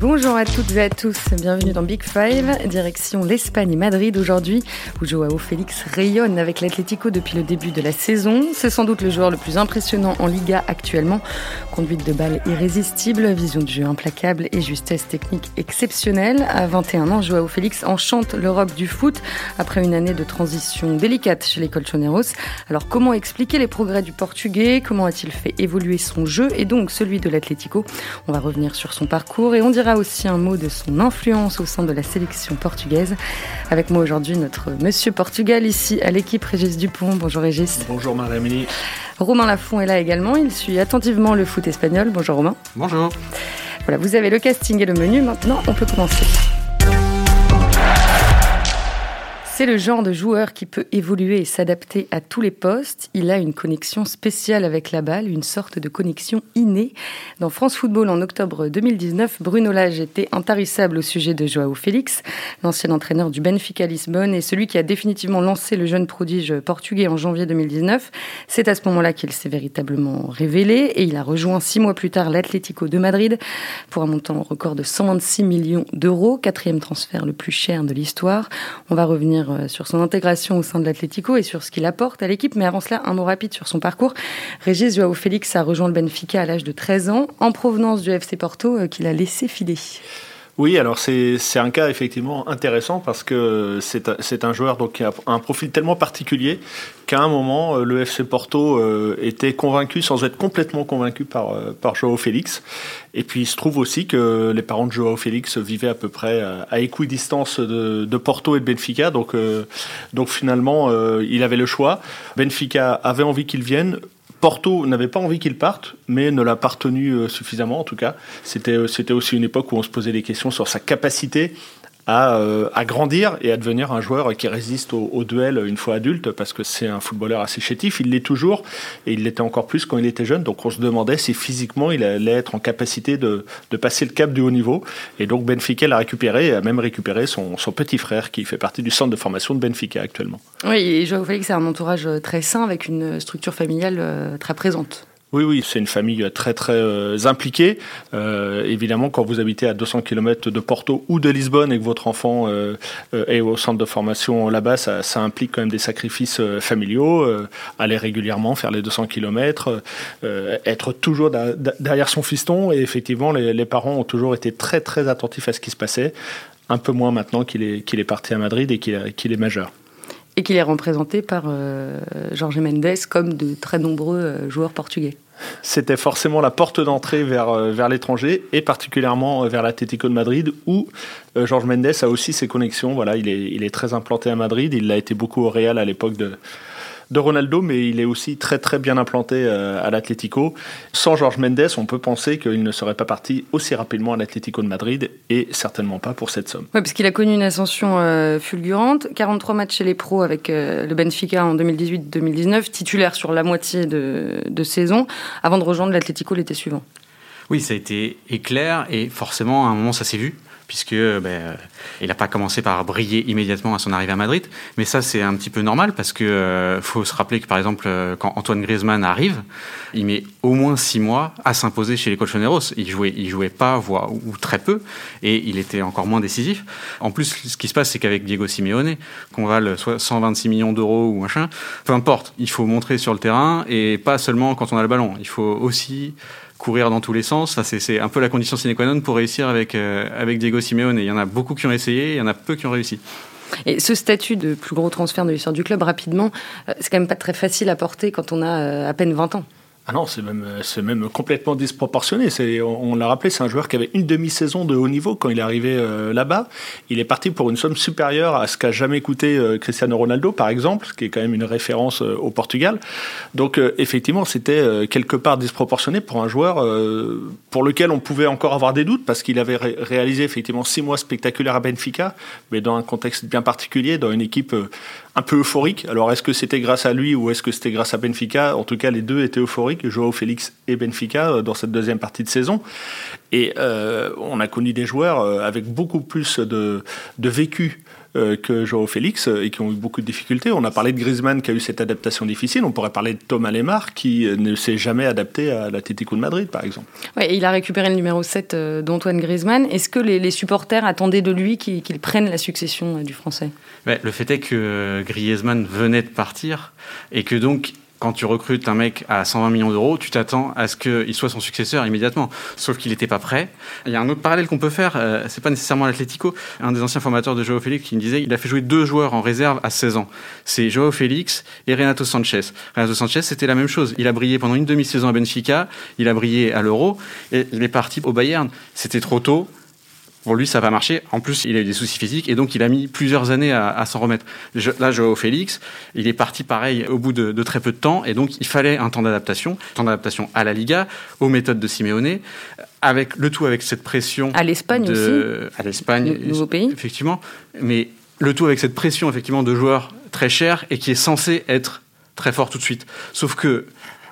Bonjour à toutes et à tous, bienvenue dans Big Five, direction l'Espagne et Madrid aujourd'hui, où Joao Félix rayonne avec l'Atlético depuis le début de la saison. C'est sans doute le joueur le plus impressionnant en Liga actuellement. Conduite de balle irrésistible, vision de jeu implacable et justesse technique exceptionnelle. À 21 ans, Joao Félix enchante l'Europe du foot après une année de transition délicate chez les Colchoneros. Alors comment expliquer les progrès du Portugais? Comment a-t-il fait évoluer son jeu? Et donc celui de l'Atlético? On va revenir sur son parcours et on dira aussi un mot de son influence au sein de la sélection portugaise. Avec moi aujourd'hui, notre monsieur Portugal, ici à l'équipe Régis Dupont. Bonjour Régis. Bonjour Marie-Amélie. Romain Lafont est là également. Il suit attentivement le foot espagnol. Bonjour Romain. Bonjour. Voilà, vous avez le casting et le menu. Maintenant, on peut commencer. C'est le genre de joueur qui peut évoluer et s'adapter à tous les postes. Il a une connexion spéciale avec la balle, une sorte de connexion innée. Dans France Football en octobre 2019, Bruno Lage était intarissable au sujet de Joao Félix, l'ancien entraîneur du Benfica Lisbonne et celui qui a définitivement lancé le jeune prodige portugais en janvier 2019. C'est à ce moment-là qu'il s'est véritablement révélé et il a rejoint six mois plus tard l'Atlético de Madrid pour un montant record de 126 millions d'euros, quatrième transfert le plus cher de l'histoire. On va revenir euh, sur son intégration au sein de l'Atlético et sur ce qu'il apporte à l'équipe. Mais avant cela, un mot rapide sur son parcours. Régis Joao Félix a rejoint le Benfica à l'âge de 13 ans, en provenance du FC Porto, euh, qu'il a laissé filer. Oui, alors c'est un cas effectivement intéressant parce que c'est un joueur donc, qui a un profil tellement particulier qu'à un moment, euh, le FC Porto euh, était convaincu, sans être complètement convaincu par, euh, par Joao Félix. Et puis il se trouve aussi que les parents de Joao Félix vivaient à peu près à équidistance de, de Porto et de Benfica. Donc finalement, il avait le choix. Benfica avait envie qu'il vienne. Porto n'avait pas envie qu'il parte, mais ne l'a pas retenu euh, suffisamment en tout cas. Euh, c'était aussi une époque où on se posait des questions sur sa capacité euh, à, grandir et à devenir un joueur qui résiste au, duel une fois adulte, parce que c'est un footballeur assez chétif, il l'est toujours, et il l'était encore plus quand il était jeune, donc on se demandait si physiquement il allait être en capacité de, passer le cap du haut niveau, et donc Benfica l'a récupéré, et a même récupéré son, petit frère qui fait partie du centre de formation de Benfica actuellement. Oui, et Joao Félix a un entourage très sain, avec une structure familiale euh, très présente. Oui, oui, c'est une famille très très euh, impliquée. Euh, évidemment, quand vous habitez à 200 km de Porto ou de Lisbonne et que votre enfant euh, est au centre de formation là-bas, ça, implique quand même des sacrifices familiaux. aller régulièrement faire les 200 km, être toujours derrière son fiston. Et effectivement, les, parents ont toujours été très très attentifs à ce qui se passait. Un peu moins maintenant qu'il est, qu'il est parti à Madrid et qu'il est majeur et qu'il est représenté par euh, Jorge Mendes comme de très nombreux euh, joueurs portugais. C'était forcément la porte d'entrée vers, euh, vers l'étranger et particulièrement vers l'Atlético de Madrid où Jorge Mendes a aussi ses connexions. Voilà, il est, il est très implanté à Madrid. Il a été beaucoup au Real à l'époque de, de Ronaldo, mais il est aussi très très bien implanté euh, à l'Atlético. Sans Georges Mendes, on peut penser qu'il ne serait pas parti aussi rapidement à l'Atlético de Madrid et certainement pas pour cette somme. Oui, parce qu'il a connu une ascension euh, fulgurante, 43 matchs chez les pros avec euh, le Benfica en 2018-2019, titulaire sur la moitié de, de saison, avant de rejoindre l'Atlético l'été suivant. Oui, ça a été éclair et forcément à un moment ça s'est vu puisque ben, euh, il n'a pas commencé par briller immédiatement à son arrivée à Madrid. Mais ça, c'est un petit peu normal parce que euh, faut se rappeler que par exemple, euh, quand Antoine Griezmann arrive, il met au moins six mois à s'imposer chez les Colchoneros. Il jouait, il jouait pas, voire ou très peu, et il était encore moins décisif. En plus, ce qui se passe, c'est qu'avec Diego Simeone, qu'on vale soit 126 millions d'euros ou machin, peu importe, il faut montrer sur le terrain et pas seulement quand on a le ballon. Il faut aussi courir dans tous les sens. c'est un peu la condition sine qua non pour réussir avec, euh, avec Diego Simeone. Il y en a beaucoup qui ont essayé, il y en a peu qui ont réussi. Et ce statut de plus gros transfert de l'histoire du club, rapidement, euh, c'est quand même pas très facile à porter quand on a euh, à peine 20 ans. Ah non, c'est même, c'est même complètement disproportionné. C'est, on, l'a rappelé, c'est un joueur qui avait une demi-saison de haut niveau quand il est arrivé euh, là-bas. Il est parti pour une somme supérieure à ce qu'a jamais coûté euh, Cristiano Ronaldo, par exemple, ce qui est quand même une référence euh, au Portugal. Donc effectivement, c'était quelque part disproportionné pour un joueur pour lequel on pouvait encore avoir des doutes parce qu'il avait réalisé effectivement six mois spectaculaires à Benfica, mais dans un contexte bien particulier, dans une équipe un peu euphorique. Alors est-ce que c'était grâce à lui ou est-ce que c'était grâce à Benfica? En tout cas, les deux étaient euphoriques, Joao Félix et Benfica, euh, dans cette deuxième partie de saison. Et euh, on a connu des joueurs euh, avec beaucoup plus de, de vécu que Joao Félix et qui ont eu beaucoup de difficultés. On a parlé de Griezmann qui a eu cette adaptation difficile. On pourrait parler de Thomas Lemar qui ne s'est jamais adapté à l'Atlético de Madrid, par exemple. Ouais, il a récupéré le numéro 7 d'Antoine Griezmann. Est-ce que les, supporters attendaient de lui qu'il prenne la succession du Français? Le fait est que Griezmann venait de partir et que donc quand tu recrutes un mec à 120 millions d'euros, tu t'attends à ce qu'il soit son successeur immédiatement. Sauf qu'il n'était pas prêt. Il y a un autre parallèle qu'on peut faire, euh, c'est pas nécessairement l'Atlético. Un des anciens formateurs de Joao Félix qui me disait il a fait jouer deux joueurs en réserve à 16 ans. C'est Joao Félix et Renato Sanchez. Renato Sanchez, c'était la même chose. Il a brillé pendant une demi-saison à Benfica, il a brillé à l'Euro, et il est parti au Bayern. C'était trop tôt. Pour lui, ça va marcher. En plus, il a eu des soucis physiques et donc il a mis plusieurs années à, s'en remettre. là, Joao Félix, il est parti pareil au bout de, très peu de temps et donc il fallait un temps d'adaptation, temps d'adaptation à la Liga, aux méthodes de Simeone, avec le tout avec cette pression. À l'Espagne aussi. À l'Espagne, nouveau pays. Effectivement, mais le tout avec cette pression effectivement de joueurs très chers et qui est censé être très fort tout de suite. Sauf que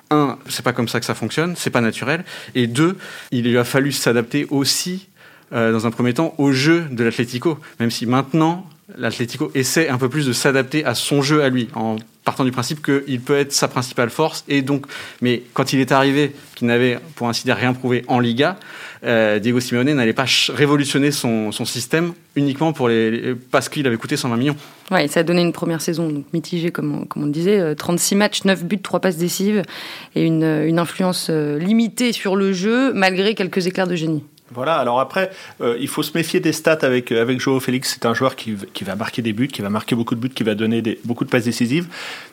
un, c'est pas comme ça que ça fonctionne, c'est pas naturel. Et deux, il lui a fallu s'adapter aussi euh, dans un premier temps, au jeu de l'Atlético, même si maintenant, l'Atlético essaie un peu plus de s'adapter à son jeu à lui, en partant du principe qu'il peut être sa principale force. Et donc, mais quand il est arrivé, qu'il n'avait pour ainsi dire rien prouvé en Liga, euh, Diego Simeone n'allait pas révolutionner son, système uniquement pour parce qu'il avait coûté 120 millions. Ouais, ça a donné une première saison mitigée, comme on, disait. 36 euh, matchs, 9 buts, 3 passes décisives et une influence limitée sur le jeu, malgré quelques éclairs de génie. Voilà, alors après, euh, il faut se méfier des stats avec, euh, avec Joao Félix. C'est un joueur qui, qui, va marquer des buts, qui va marquer beaucoup de buts, qui va donner des, beaucoup de passes décisives.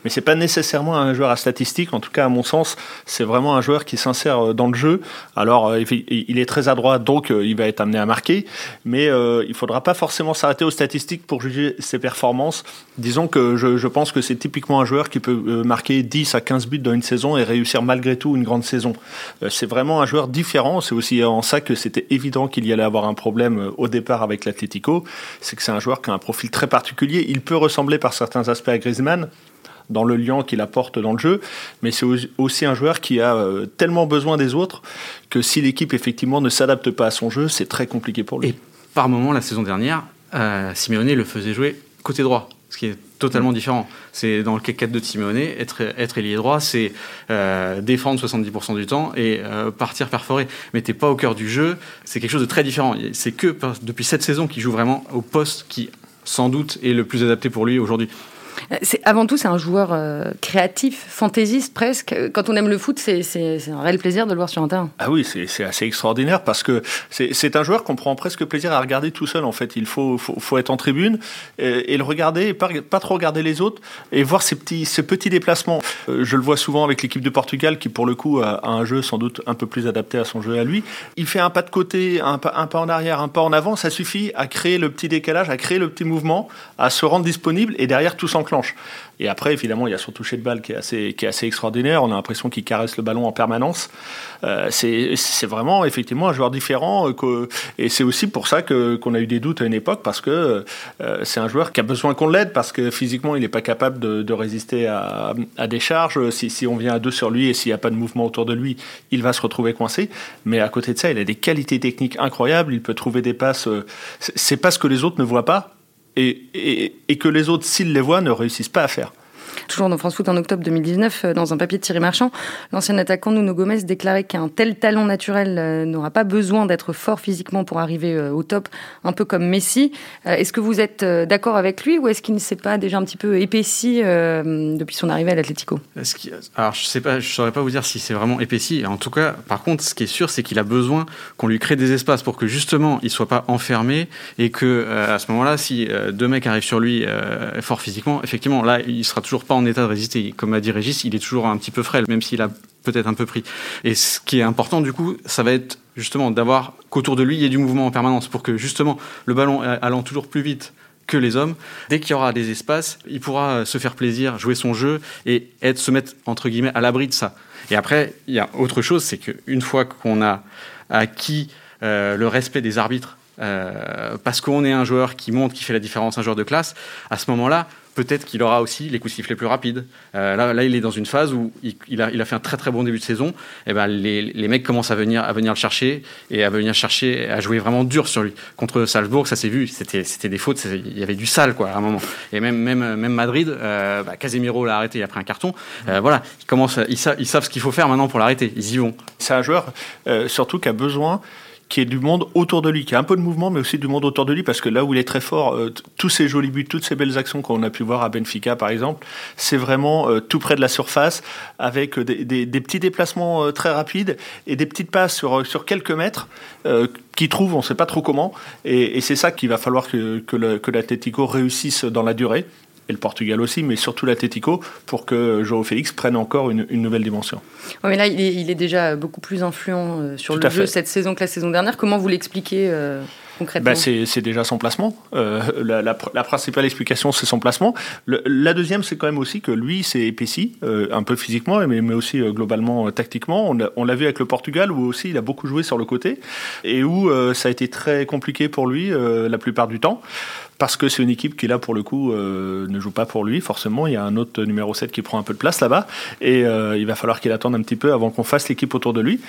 Mais c'est pas nécessairement un joueur à statistiques. En tout cas, à mon sens, c'est vraiment un joueur qui s'insère euh, dans le jeu. Alors, il est très adroit, donc il va être amené à marquer. Mais euh, il faudra pas forcément s'arrêter aux statistiques pour juger ses performances. Disons que je, je pense que c'est typiquement un joueur qui peut marquer 10 à 15 buts dans une saison et réussir malgré tout une grande saison. c'est vraiment un joueur différent. C'est aussi en ça que c'était évident qu'il y allait avoir un problème euh, au départ avec l'Atlético, c'est que c'est un joueur qui a un profil très particulier. Il peut ressembler par certains aspects à Griezmann, dans le lien qu'il apporte dans le jeu, mais c'est aussi un joueur qui a euh, tellement besoin des autres que si l'équipe effectivement ne s'adapte pas à son jeu, c'est très compliqué pour lui. Et par moment, la saison dernière, euh, Simeone le faisait jouer côté droit ce qui est totalement différent. C'est dans le cas 4 de Simeone, être, être ailier droit, c'est euh, défendre 70% du temps et euh, partir perforer. Mais t'es pas au cœur du jeu, c'est quelque chose de très différent. C'est que depuis cette saison qu'il joue vraiment au poste qui, sans doute, est le plus adapté pour lui aujourd'hui. Avant tout, c'est un joueur euh, créatif, fantaisiste presque. Quand on aime le foot, c'est un réel plaisir de le voir sur un terrain. Ah oui, c'est assez extraordinaire parce que c'est un joueur qu'on prend presque plaisir à regarder tout seul. En fait, il faut, être en tribune et, le regarder, et pas, trop regarder les autres et voir ces petits, déplacements. Euh, je le vois souvent avec l'équipe de Portugal qui, pour le coup, a, un jeu sans doute un peu plus adapté à son jeu à lui. Il fait un pas de côté, un pas, un pas en arrière, un pas en avant. Ça suffit à créer le petit décalage, à créer le petit mouvement, à se rendre disponible et derrière tout s'enclenche. Et après, évidemment, il y a son toucher de balle qui est assez, extraordinaire. On a l'impression qu'il caresse le ballon en permanence. Euh, c'est vraiment, effectivement, un joueur différent. Euh, et c'est aussi pour ça qu'on a eu des doutes à une époque, parce que euh, c'est un joueur qui a besoin qu'on l'aide, parce que physiquement, il n'est pas capable de, résister à, des charges. Si, si, on vient à deux sur lui et s'il n'y a pas de mouvement autour de lui, il va se retrouver coincé. Mais à côté de ça, il a des qualités techniques incroyables. Il peut trouver des passes. C'est pas ce que les autres ne voient pas et, et, que les autres, s'ils les voient, ne réussissent pas à faire. Toujours dans France Foot en octobre 2019, euh, dans un papier de Thierry Marchand, l'ancien attaquant Nuno Gomez déclarait qu'un tel talent naturel euh, n'aura pas besoin d'être fort physiquement pour arriver euh, au top, un peu comme Messi. Est-ce que vous êtes d'accord avec lui ou est-ce qu'il ne s'est pas déjà un petit peu épaissi depuis son arrivée à l'Atlético? Alors je sais pas, je saurais pas vous dire si c'est vraiment épaissi. En tout cas, par contre, ce qui est sûr, c'est qu'il a besoin qu'on lui crée des espaces pour que justement il soit pas enfermé et que à ce moment-là, si deux mecs arrivent sur lui fort physiquement, effectivement, là, il sera toujours pas en état de résister. Comme a dit Régis, il est toujours un petit peu frêle, même s'il a peut-être un peu pris. Et ce qui est important, du coup, ça va être justement d'avoir qu'autour de lui, il y ait du mouvement en permanence pour que justement le ballon allant toujours plus vite que les hommes, dès qu'il y aura des espaces, il pourra se faire plaisir, jouer son jeu et être, se mettre entre guillemets à l'abri de ça. Et après, il y a autre chose, c'est qu'une fois qu'on a acquis euh, le respect des arbitres, euh, parce qu'on est un joueur qui monte, qui fait la différence, un joueur de classe, à ce moment-là, peut-être qu'il aura aussi les coups de sifflet plus rapides. Euh, là, là, il est dans une phase où il, a, il, a, fait un très très bon début de saison. Et ben, les, les, mecs commencent à venir, à venir le chercher et à venir chercher, à jouer vraiment dur sur lui. Contre Salzbourg, ça s'est vu, c'était, c'était des fautes, il y avait du sale quoi à un moment. Et même, même, même Madrid, euh, bah, Casemiro l'a arrêté, il a pris un carton. Euh, voilà, ils, commencent, ils, savent, ils savent ce qu'il faut faire maintenant pour l'arrêter. Ils y vont. C'est un joueur surtout qui a besoin qui est du monde autour de lui, qui a un peu de mouvement, mais aussi du monde autour de lui, parce que là où il est très fort, euh, tous ces jolis buts, toutes ces belles actions qu'on a pu voir à Benfica, par exemple, c'est vraiment euh, tout près de la surface, avec des, petits déplacements euh, très rapides et des petites passes sur, sur quelques mètres qui trouvent, on ne sait pas trop comment, et, c'est ça qu'il va falloir que, que l'Atletico réussisse dans la durée et le Portugal aussi, mais surtout l'Atletico, pour que Joao Félix prenne encore une, nouvelle dimension. Oui, mais là, il est, déjà beaucoup plus influent euh, sur le jeu cette saison que la saison dernière. Comment vous l'expliquez euh, concrètement? Bah, C'est déjà son placement. Euh, la, principale explication, c'est son placement. la deuxième, c'est quand même aussi que lui, s'est épaissi, un peu physiquement, mais, mais aussi globalement tactiquement. On l'a vu avec le Portugal, où aussi il a beaucoup joué sur le côté, et où ça a été très compliqué pour lui la plupart du temps parce que c'est une équipe qui là pour le coup euh, ne joue pas pour lui forcément. Il y a un autre numéro 7 qui prend un peu de place là-bas. Et euh, il va falloir qu'il attende un petit peu avant qu'on fasse l'équipe autour de lui.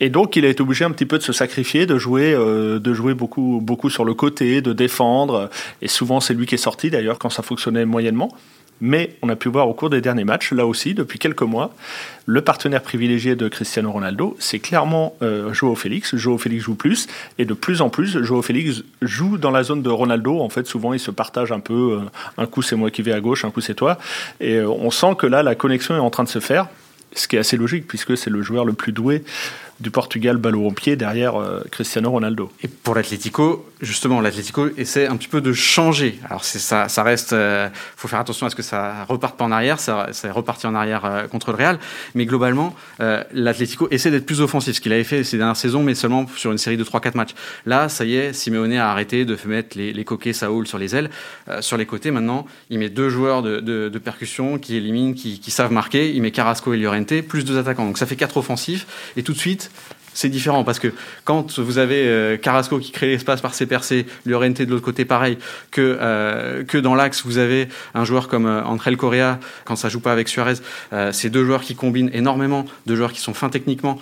Et donc il a été obligé un petit peu de se sacrifier de jouer euh, de jouer beaucoup beaucoup sur le côté de défendre. Et souvent c'est lui qui est sorti d'ailleurs quand ça fonctionnait moyennement mais on a pu voir au cours des derniers matchs, là aussi, depuis quelques mois, le partenaire privilégié de Cristiano Ronaldo, c'est clairement euh, Joao Félix. Joao Félix joue plus, et de plus en plus, Joao Félix joue dans la zone de Ronaldo. En fait, souvent, ils se partagent un peu. Euh, un coup, c'est moi qui vais à gauche, un coup, c'est toi. Et euh, on sent que là, la connexion est en train de se faire ce qui est assez logique puisque c'est le joueur le plus doué du Portugal ballon au pied derrière euh, Cristiano Ronaldo. Et pour l'Atlético, justement, l'Atlético essaie un petit peu de changer. Alors ça, ça reste, euh, faut faire attention à ce que ça reparte pas en arrière, ça, ça est reparti en arrière euh, contre le Real, mais globalement, l'Atlético essaie d'être plus offensif, ce qu'il avait fait ces dernières saisons, mais seulement sur une série de 3-4 matchs. Là, ça y est, Simeone a arrêté de mettre les, les coquets Saoul sur les ailes, sur les côtés. Maintenant, il met deux joueurs de percussion qui éliminent, qui, qui, savent marquer. Il met Carrasco et Llorente, plus deux attaquants. Donc ça fait quatre offensifs, et tout de suite c'est différent parce que quand vous avez euh, Carrasco qui crée l'espace par ses percées, Llorente de l'autre côté pareil, que, euh, que dans l'axe vous avez un joueur comme euh, André Correa, quand ça joue pas avec Suarez, c'est deux joueurs qui combinent énormément, deux joueurs qui sont fins techniquement.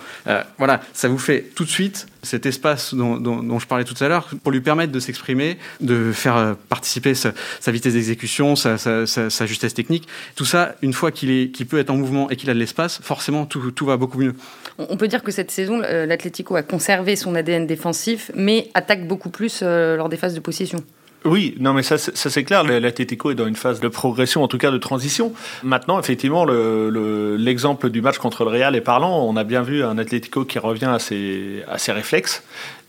voilà, ça vous fait tout de suite cet espace dont, je parlais tout à l'heure pour lui permettre de s'exprimer, de faire participer sa, vitesse d'exécution, sa, sa, justesse technique. Tout ça, une fois qu'il peut être en mouvement et qu'il a de l'espace, forcément tout, tout va beaucoup mieux. On peut dire que cette saison, euh, l'Atlético a conservé son ADN défensif, mais attaque beaucoup plus euh, lors des phases de possession. Oui, non, mais ça, ça c'est clair. L'Atlético est dans une phase de progression, en tout cas de transition. Maintenant, effectivement, l'exemple du match contre le Real est parlant. On a bien vu un Atlético qui revient à ses, à ses réflexes.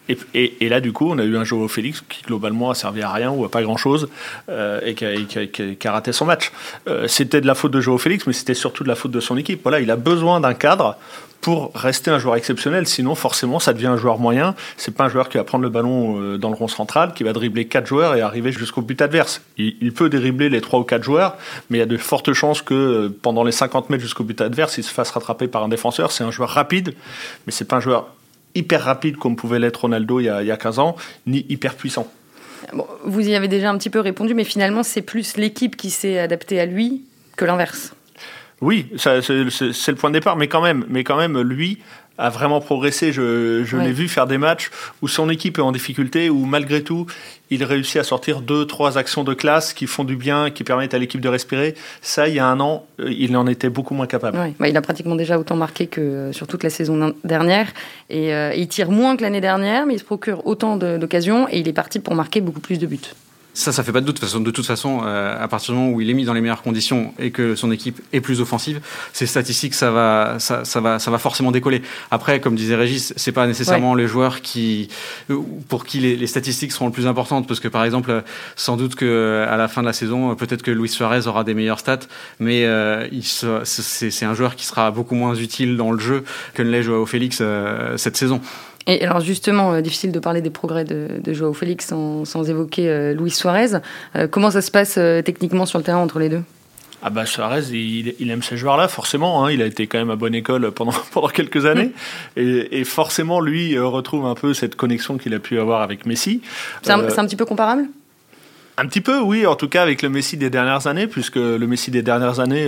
Et, et, là, du coup, on a eu un Joao Félix qui globalement a servi à rien ou à pas grand-chose euh, et qui a, qui, qui a, raté son match. Euh, c'était de la faute de Joao Félix, mais c'était surtout de la faute de son équipe. Voilà, il a besoin d'un cadre pour rester un joueur exceptionnel. Sinon, forcément, ça devient un joueur moyen. C'est pas un joueur qui va prendre le ballon euh, dans le rond central, qui va dribbler quatre joueurs et arriver jusqu'au but adverse. Il, peut dribbler les trois ou quatre joueurs, mais il y a de fortes chances que euh, pendant les 50 mètres jusqu'au but adverse, il se fasse rattraper par un défenseur. C'est un joueur rapide, mais c'est pas un joueur hyper rapide comme pouvait l'être Ronaldo il y, a, il y a 15 ans, ni hyper puissant. vous y avez déjà un petit peu répondu, mais finalement, c'est plus l'équipe qui s'est adaptée à lui que l'inverse. Oui, c'est le point de départ, mais quand même, mais quand même, lui a vraiment progressé. Je, l'ai vu faire des matchs où son équipe est en difficulté, où malgré tout, il réussit à sortir deux, trois actions de classe qui font du bien, qui permettent à l'équipe de respirer. Ça, il y a un an, euh, il en était beaucoup moins capable. Bah, il a pratiquement déjà autant marqué que euh, sur toute la saison dernière. Et euh, il tire moins que l'année dernière, mais il se procure autant d'occasions et il est parti pour marquer beaucoup plus de buts. Ça, ça fait pas de doute. De toute façon, euh, à partir du moment où il est mis dans les meilleures conditions et que son équipe est plus offensive, ses statistiques, ça va, ça, ça va, ça va forcément décoller. Après, comme disait Régis, c'est pas nécessairement les joueurs qui, pour qui les, les, statistiques seront le plus importantes, parce que par exemple, sans doute que à la fin de la saison, peut-être que Luis Suarez aura des meilleures stats, mais euh, c'est un joueur qui sera beaucoup moins utile dans le jeu que ne l'est Joao Félix euh, cette saison. Et alors justement, euh, difficile de parler des progrès de, de Joao Félix sans, sans évoquer euh, Luis Suarez. Euh, comment ça se passe techniquement sur le terrain entre les deux? Ah bah Suarez, il, il aime ces joueurs-là, forcément. Hein, il a été quand même à bonne école pendant, pendant quelques années. Mm. Et, et, forcément, lui retrouve un peu cette connexion qu'il a pu avoir avec Messi. C'est un, un, petit peu comparable? Un petit peu, oui, en tout cas avec le Messi des dernières années, puisque le Messi des dernières années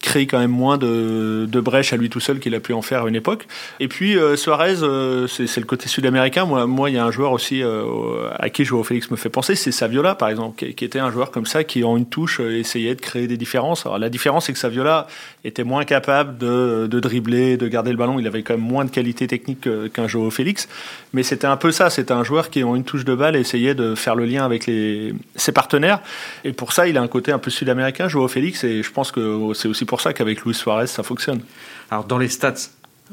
crée quand même moins de, de brèches à lui tout seul qu'il a pu en faire à une époque. Et puis euh, Suarez, euh, c'est le côté sud-américain. Moi, moi, il y a un joueur aussi euh, à qui Joao Félix me fait penser, c'est Saviola par exemple, qui, était un joueur comme ça qui en une touche essayait de créer des différences. Alors la différence, c'est que Saviola était moins capable de, de, dribbler, de garder le ballon. Il avait quand même moins de qualité technique qu'un Joao Félix, mais c'était un peu ça. C'était un joueur qui en une touche de balle essayait de faire le lien avec les, ses partenaires. Et pour ça, il a un côté un peu sud-américain, Joao Félix, et je pense que c'est aussi pour ça qu'avec Luis Suarez, ça fonctionne. Alors, dans les stats,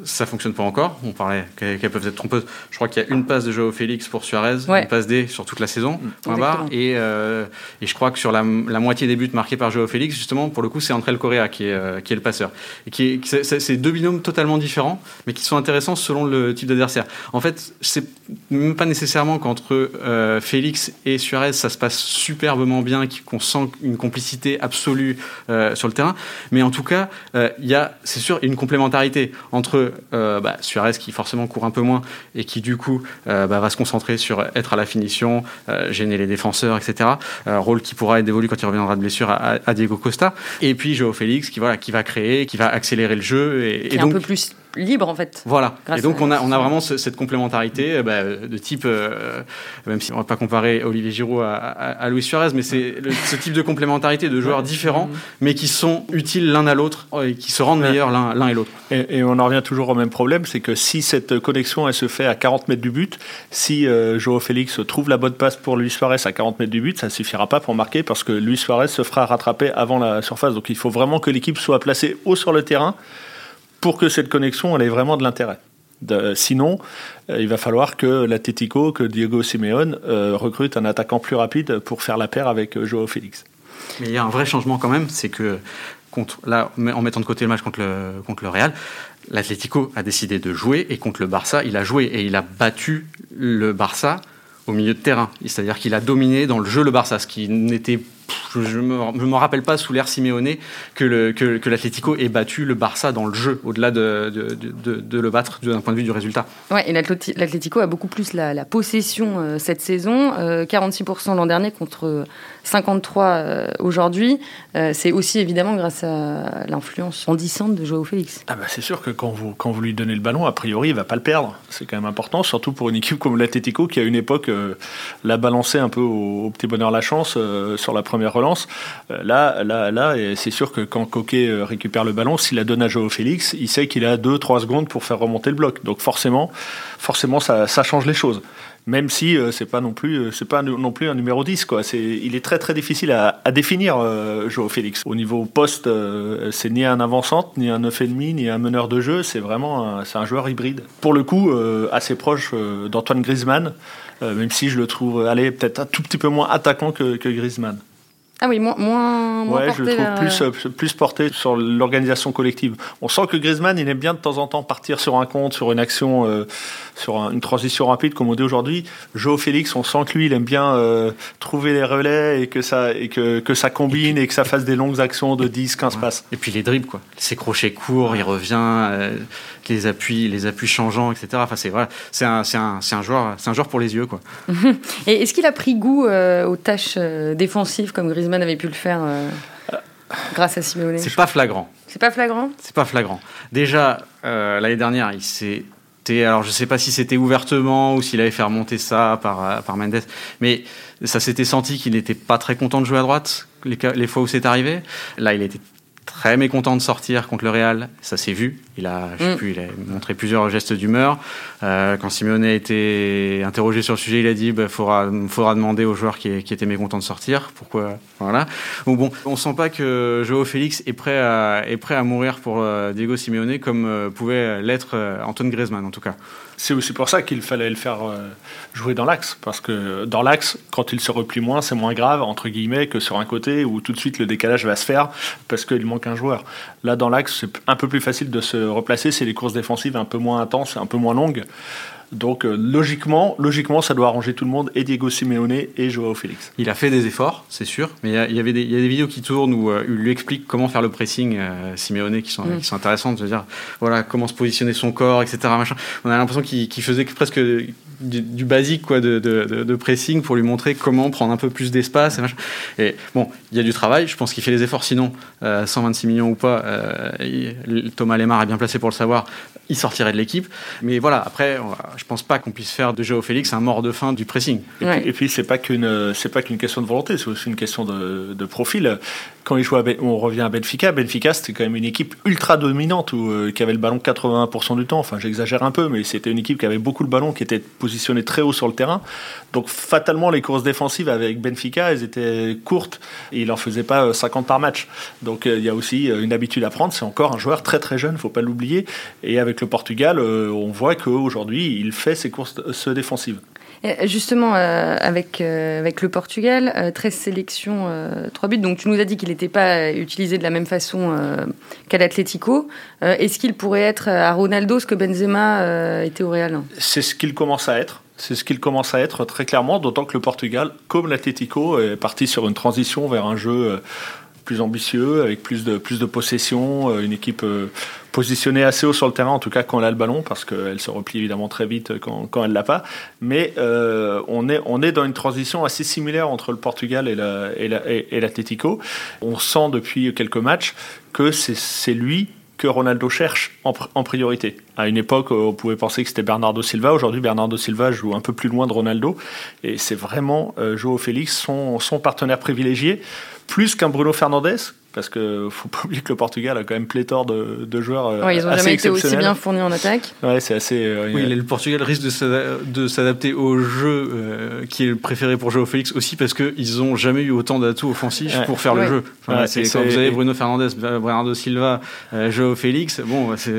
ça fonctionne pas encore. On parlait qu'elles peuvent être trompeuses. Je crois qu'il y a une passe de Joao Félix pour Suarez, une passe D sur toute la saison, mm. Et, euh, et, je crois que sur la, moitié des buts marqués par Joao Félix, justement, pour le coup, c'est André Correa qui est, euh, qui est le passeur. Et qui c'est deux binômes totalement différents, mais qui sont intéressants selon le type d'adversaire. En fait, c'est même pas nécessairement qu'entre euh, Félix et Suarez, ça se passe superbement bien, qu'on sent une complicité absolue sur le terrain. Mais en tout cas, il y a, c'est sûr, une complémentarité entre euh, bah, Suarez qui forcément court un peu moins et qui du coup euh, bah, va se concentrer sur être à la finition, euh, gêner les défenseurs, etc. rôle qui pourra être dévolu quand il reviendra de blessure à, Diego Costa. Et puis Joao Félix qui voilà qui va créer, qui va accélérer le jeu et, et donc, un peu plus libre en fait. Voilà. Et donc on a, on a vraiment cette complémentarité bah, de type, même si on va pas comparer Olivier Giroud à, à, Luis Suarez, mais c'est ce type de complémentarité de joueurs différents, mais qui sont utiles l'un à l'autre et qui se rendent meilleurs l'un et l'autre. Et, et, on en revient toujours toujours au même problème, c'est que si cette connexion elle se fait à 40 mètres du but, si euh, Joao Félix trouve la bonne passe pour Luis Suarez à 40 mètres du but, ça ne suffira pas pour marquer parce que Luis Suarez se fera rattraper avant la surface. Donc il faut vraiment que l'équipe soit placée haut sur le terrain pour que cette connexion elle ait vraiment de l'intérêt. sinon, euh, il va falloir que l'Atletico, que Diego Simeone euh, recrute un attaquant plus rapide pour faire la paire avec Joao Félix. Mais il y a un vrai changement quand même, c'est que contre, là, en mettant de côté le match contre le, contre le Real, l'Atlético a décidé de jouer et contre le Barça, il a joué et il a battu le Barça au milieu de terrain. C'est-à-dire qu'il a dominé dans le jeu le Barça, ce qui n'était je ne me rappelle pas sous l'ère Simeone que, l'Atlético ait battu le Barça dans le jeu, au-delà de, de, de, le battre d'un point de vue du résultat. Ouais, et l'Atlético a beaucoup plus la, possession euh, cette saison, 46% euh, l'an dernier contre 53 euh, aujourd'hui. c'est aussi évidemment grâce à l'influence grandissante de Joao Félix. Ah bah c'est sûr que quand vous, quand vous lui donnez le ballon, a priori, il va pas le perdre. C'est quand même important, surtout pour une équipe comme l'Atlético qui à une époque l'a balancé un peu au, petit bonheur la chance sur la première relance. Euh, là, là, là, c'est sûr que quand Coquet euh, récupère le ballon, s'il la donne à Joao Félix, il sait qu'il a 2-3 secondes pour faire remonter le bloc. Donc forcément, forcément ça, change les choses même si euh, c'est pas non plus c'est pas non plus un numéro 10 quoi. C'est il est très très difficile à, définir Joao Félix. Au niveau poste c'est ni un avant-centre ni un 9,5 ni un meneur de jeu. C'est vraiment c'est un joueur hybride. Pour le coup assez proche d'Antoine Griezmann même si je le trouve aller peut-être un tout petit peu moins attaquant que, que Griezmann ah oui, moins, moins, ouais, je le trouve plus, euh, plus porté sur l'organisation collective. On sent que Griezmann, il aime bien de temps en temps partir sur un compte, sur une action, euh, sur une transition rapide, comme on dit aujourd'hui. Joe Félix, on sent que lui, il aime bien euh, trouver les relais et que ça, et que, que ça combine et, que ça fasse des longues actions de 10, 15 passes. Et puis les dribbles, quoi. Ses crochets courts, il revient, les appuis, les appuis changeants, etc. Enfin, c'est voilà, c'est un, un, un, joueur, c'est un joueur pour les yeux, quoi. et est-ce qu'il a pris goût aux tâches défensives comme Griezmann? Griezmann avait pu le faire euh, grâce à Simeone. C'est pas flagrant. C'est pas flagrant? C'est pas flagrant. Déjà, euh, l'année dernière, il s'est alors je sais pas si c'était ouvertement ou s'il avait fait remonter ça par, euh, par Mendes, mais ça s'était senti qu'il n'était pas très content de jouer à droite les, les fois où c'est arrivé. Là, il était très mécontent de sortir contre le Real, ça s'est vu. Il a, mm. il a montré plusieurs gestes d'humeur. Euh, quand Simeone a été interrogé sur le sujet, il a dit il bah, faudra, faudra demander aux joueurs qui, qui, étaient mécontents de sortir. Pourquoi? Voilà. Bon, bon, on sent pas que Joao Félix est prêt à, est prêt à mourir pour euh, Diego Simeone comme euh, pouvait l'être Antoine Griezmann en tout cas. C'est aussi pour ça qu'il fallait le faire jouer dans l'axe, parce que dans l'axe, quand il se replie moins, c'est moins grave, entre guillemets, que sur un côté où tout de suite le décalage va se faire parce qu'il manque un joueur. Là, dans l'axe, c'est un peu plus facile de se replacer, c'est les courses défensives un peu moins intenses, un peu moins longues. Donc euh, logiquement, logiquement, ça doit arranger tout le monde, et Diego Simeone et Joao Félix. Il a fait des efforts, c'est sûr, mais il y, avait des, il y a des vidéos qui tournent où euh, il lui explique comment faire le pressing, euh, Simeone, qui sont, Mm. qui sont intéressantes, de dire voilà comment se positionner son corps, etc. Machin. On a l'impression qu'il qu'il faisait presque du, du basique quoi, de, de, de- de pressing pour lui montrer comment prendre un peu plus d'espace. Et, bon, il y a du travail, je pense qu'il fait les efforts, sinon, euh, 126 millions ou pas, euh, il- Thomas Lemar est bien placé pour le savoir, il sortirait de l'équipe. Mais voilà, après, je pense pas qu'on puisse faire de Joao Félix un mort de fin du pressing. Et Ouais. puis, puis c'est pas qu'une c'est pas qu'une question de volonté, c'est aussi une question de, de profil. Quand il à on revient à Benfica, Benfica c'était quand même une équipe ultra dominante où, euh, qui avait le ballon 80% du temps. Enfin, j'exagère un peu, mais c'était une équipe qui avait beaucoup le ballon, qui était positionnée très haut sur le terrain. Donc fatalement, les courses défensives avec Benfica, elles étaient courtes et il en faisait pas euh, 50 par match. Donc euh, il y a aussi euh, une habitude à prendre. C'est encore un joueur très très jeune, faut pas l'oublier. Et avec le Portugal, euh, on voit qu'aujourd'hui, il fait ses courses euh, défensives. Justement, euh, avec, euh, avec le Portugal, euh, 13 sélections, euh, 3 buts. Donc, tu nous as dit qu'il n'était pas utilisé de la même façon qu'à l'Atlético. Est-ce qu'il pourrait être à Ronaldo ce que Benzema était au Real? C'est ce qu'il commence à être. C'est ce qu'il commence à être très clairement, d'autant que le Portugal, comme l'Atlético, est parti sur une transition vers un jeu plus ambitieux, avec plus de, plus de possession, euh, une équipe euh, positionnée assez haut sur le terrain, en tout cas quand elle a le ballon, parce qu'elle se replie évidemment très vite quand, quand elle l'a pas. Mais euh, on, est, on est dans une transition assez similaire entre le Portugal et la- et la- et-. On sent depuis quelques matchs que c'est lui que Ronaldo cherche en, en priorité. À une époque, on pouvait penser que c'était Bernardo Silva. Aujourd'hui, Bernardo Silva joue un peu plus loin de Ronaldo. Et c'est vraiment euh, Joao Félix, son, son partenaire privilégié, plus qu'un Bruno Fernandes. Parce que faut pas oublier que le Portugal a quand même pléthore de, de joueurs euh, Ouais, Ils n'ont assez jamais été aussi bien fournis en attaque. Ouais, c'est assez. euh, Oui, le Portugal risque de s'ada- de s'adapter au jeu euh, qui est le préféré pour Joao Félix aussi parce qu'ils n'ont jamais eu autant d'atouts offensifs Ouais. pour faire Ouais. le jeu. Enfin, Ouais, quand vous avez Bruno Fernandes, Bernardo Silva, euh, Joao Félix, bon, bah, c'est,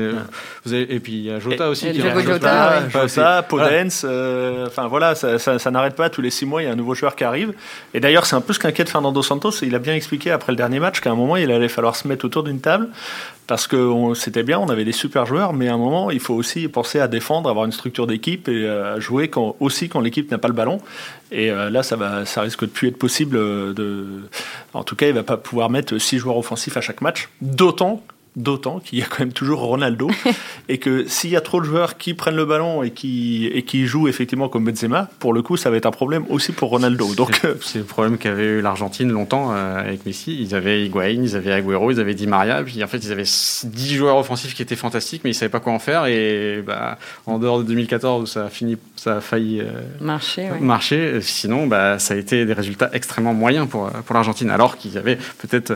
vous avez, et puis il y a Jota Et- aussi. et qui Jota, ouais. Jota, Voilà. Podence, euh, enfin voilà, ça, ça- ça n'arrête pas. Tous les six mois, il y a un nouveau joueur qui arrive. Et d'ailleurs, c'est un peu ce qu'inquiète Fernando Santos. Il a bien expliqué après le dernier match qu'à un moment, il allait falloir se mettre autour d'une table parce que c'était bien, on avait des super joueurs, mais à un moment, il faut aussi penser à défendre, avoir une structure d'équipe et euh, à jouer quand, aussi quand l'équipe n'a pas le ballon. Et euh, là, ça, va, ça risque de plus être possible. euh. En tout cas, il va pas pouvoir mettre six joueurs offensifs à chaque match. D'autant D'autant qu'il y a quand même toujours Ronaldo et que s'il y a trop de joueurs qui prennent le ballon et qui, et qui jouent effectivement comme Benzema, pour le coup, ça va être un problème aussi pour Ronaldo. Donc, euh, C'est le problème qu'avait eu l'Argentine longtemps euh, avec Messi. Ils avaient Higuain, ils avaient Agüero, ils avaient Di Maria. Puis en fait, ils avaient 10 joueurs offensifs qui étaient fantastiques, mais ils savaient pas quoi en faire. Et bah, en dehors de 2014 où ça a fini, ça a failli euh, ouais. marcher. Sinon, bah, ça a été des résultats extrêmement moyens pour, pour l'Argentine, alors qu'ils avaient peut-être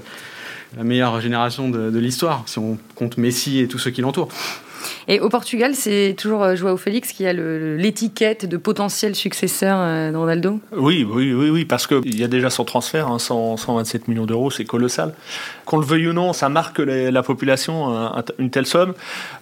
la meilleure génération de, de l'histoire, si on compte Messi et tous ceux qui l'entourent. Et au Portugal, c'est toujours euh, Joao Félix qui a l'étiquette de potentiel successeur euh, de Ronaldo? Oui, oui, oui, oui, parce qu'il y a déjà son transfert, hein, 100 127 millions d'euros, c'est colossal. Qu'on le veuille ou non, ça marque les- la population un- une telle somme,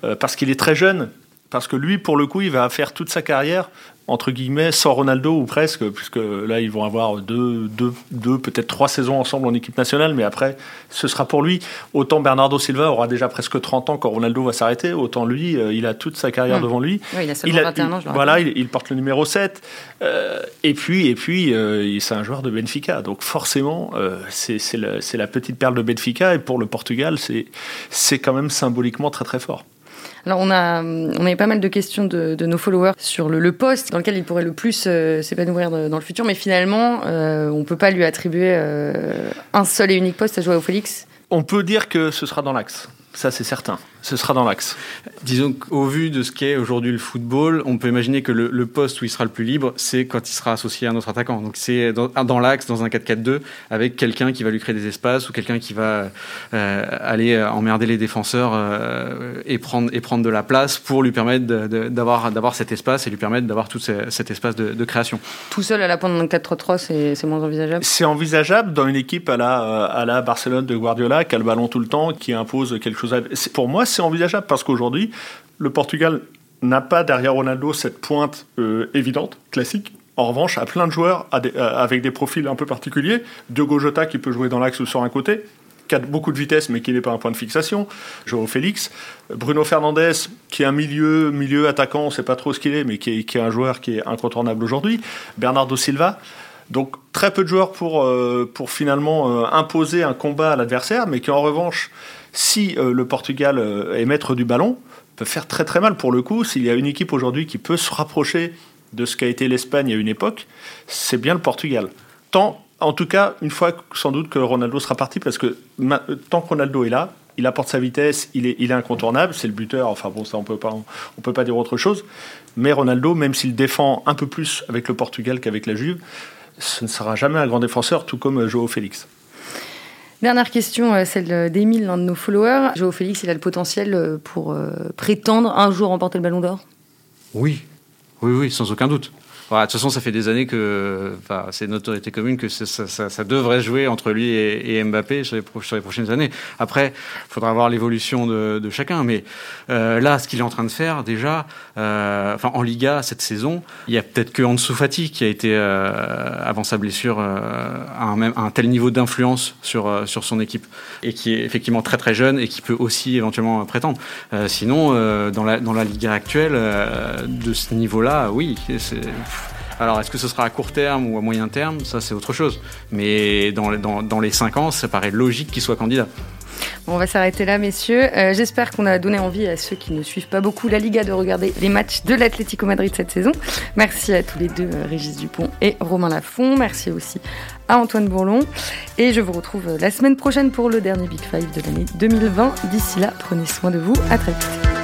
euh, parce qu'il est très jeune, parce que lui, pour le coup, il va faire toute sa carrière entre guillemets, sans Ronaldo ou presque, puisque là, ils vont avoir deux, deux, deux peut-être trois saisons ensemble en équipe nationale, mais après, ce sera pour lui. Autant Bernardo Silva aura déjà presque 30 ans quand Ronaldo va s'arrêter, autant lui, euh, il a toute sa carrière Hmm. devant lui. Oui, il a seulement a- 21 ans, je Voilà, il, il porte le numéro 7. Euh, et puis, et puis euh, c'est un joueur de Benfica. Donc forcément, c'est la, petite perle de Benfica. Et pour le Portugal, c'est quand même symboliquement très très fort. Alors, on a, on avait pas mal de questions de, nos followers sur le, poste dans lequel il pourrait le plus euh, s'épanouir dans le futur, mais finalement, euh, on peut pas lui attribuer euh, un seul et unique poste à Joao Félix. On peut dire que ce sera dans l'axe. Ça, c'est certain. Ce sera dans l'axe. Disons qu'au vu de ce qu'est aujourd'hui le football, on peut imaginer que le, le poste où il sera le plus libre, c'est quand il sera associé à un autre attaquant. Donc c'est dans, dans l'axe, dans un 4-4-2, avec quelqu'un qui va lui créer des espaces ou quelqu'un qui va euh, aller emmerder les défenseurs euh, et, prendre, et prendre de la place pour lui permettre de- de- d'avoir d'avoir cet espace et lui permettre d'avoir tout ce- cet espace de, de création. Tout seul à la pointe d'un 4-3-3, c'est c'est moins envisageable? C'est envisageable dans une équipe à la, à la Barcelone de Guardiola, qui a le ballon tout le temps, qui impose quelque chose à... Pour moi, c'est envisageable parce qu'aujourd'hui, le Portugal n'a pas derrière Ronaldo cette pointe euh, évidente, classique. En revanche, a plein de joueurs euh, avec des profils un peu particuliers. Diogo Jota qui peut jouer dans l'axe ou sur un côté. qui a beaucoup de vitesse mais qui n'est pas un point de fixation, Joao Félix, Bruno Fernandez qui est un milieu, milieu attaquant, on ne sait pas trop ce qu'il est, mais qui est, un joueur qui est incontournable aujourd'hui, Bernardo Silva. Donc très peu de joueurs pour, euh, pour finalement imposer un combat à l'adversaire, mais qui en revanche, si euh, le Portugal est maître du ballon, peut faire très très mal pour le coup. S'il y a une équipe aujourd'hui qui peut se rapprocher de ce qu'a été l'Espagne à une époque, c'est bien le Portugal. Tant, en tout cas, une fois sans doute que Ronaldo sera parti, parce que tant que Ronaldo est là, il apporte sa vitesse, il est, incontournable, c'est le buteur, enfin bon, ça on peut pas, on peut pas dire autre chose. Mais Ronaldo, même s'il défend un peu plus avec le Portugal qu'avec la Juve, ce ne sera jamais un grand défenseur, tout comme Joao Félix. Dernière question, euh, celle d'Emile, l'un de nos followers. Joao Félix, il a le potentiel euh, pour euh, prétendre un jour remporter le ballon d'or? Oui, oui, oui, sans aucun doute de toute façon, ça fait des années que c'est une autorité commune que ça, devrait jouer entre lui et, Mbappé sur les, prochaines années. Après, il faudra voir l'évolution de, chacun. Mais euh, là, ce qu'il est en train de faire, déjà, euh, en Liga cette saison, il y a peut-être que Ansu Fati qui a été, euh, avant sa blessure, à un, tel niveau d'influence sur, sur son équipe et qui est effectivement très très jeune et qui peut aussi éventuellement prétendre. sinon, dans, la, dans la Liga actuelle, de ce niveau-là, oui, c'est alors, est-ce que ce sera à court terme ou à moyen terme? Ça, c'est autre chose. Mais dans, dans, les 5 ans, ça paraît logique qu'il soit candidat. on va s'arrêter là, messieurs. Euh, j'espère qu'on a donné envie à ceux qui ne suivent pas beaucoup la Liga de regarder les matchs de l'Atlético Madrid cette saison. Merci à tous les deux, euh, Régis Dupont et Romain Lafont. Merci aussi à Antoine Bourlon. Et je vous retrouve euh, la semaine prochaine pour le dernier Big Five de l'année 2020. D'ici là, prenez soin de vous. À très vite.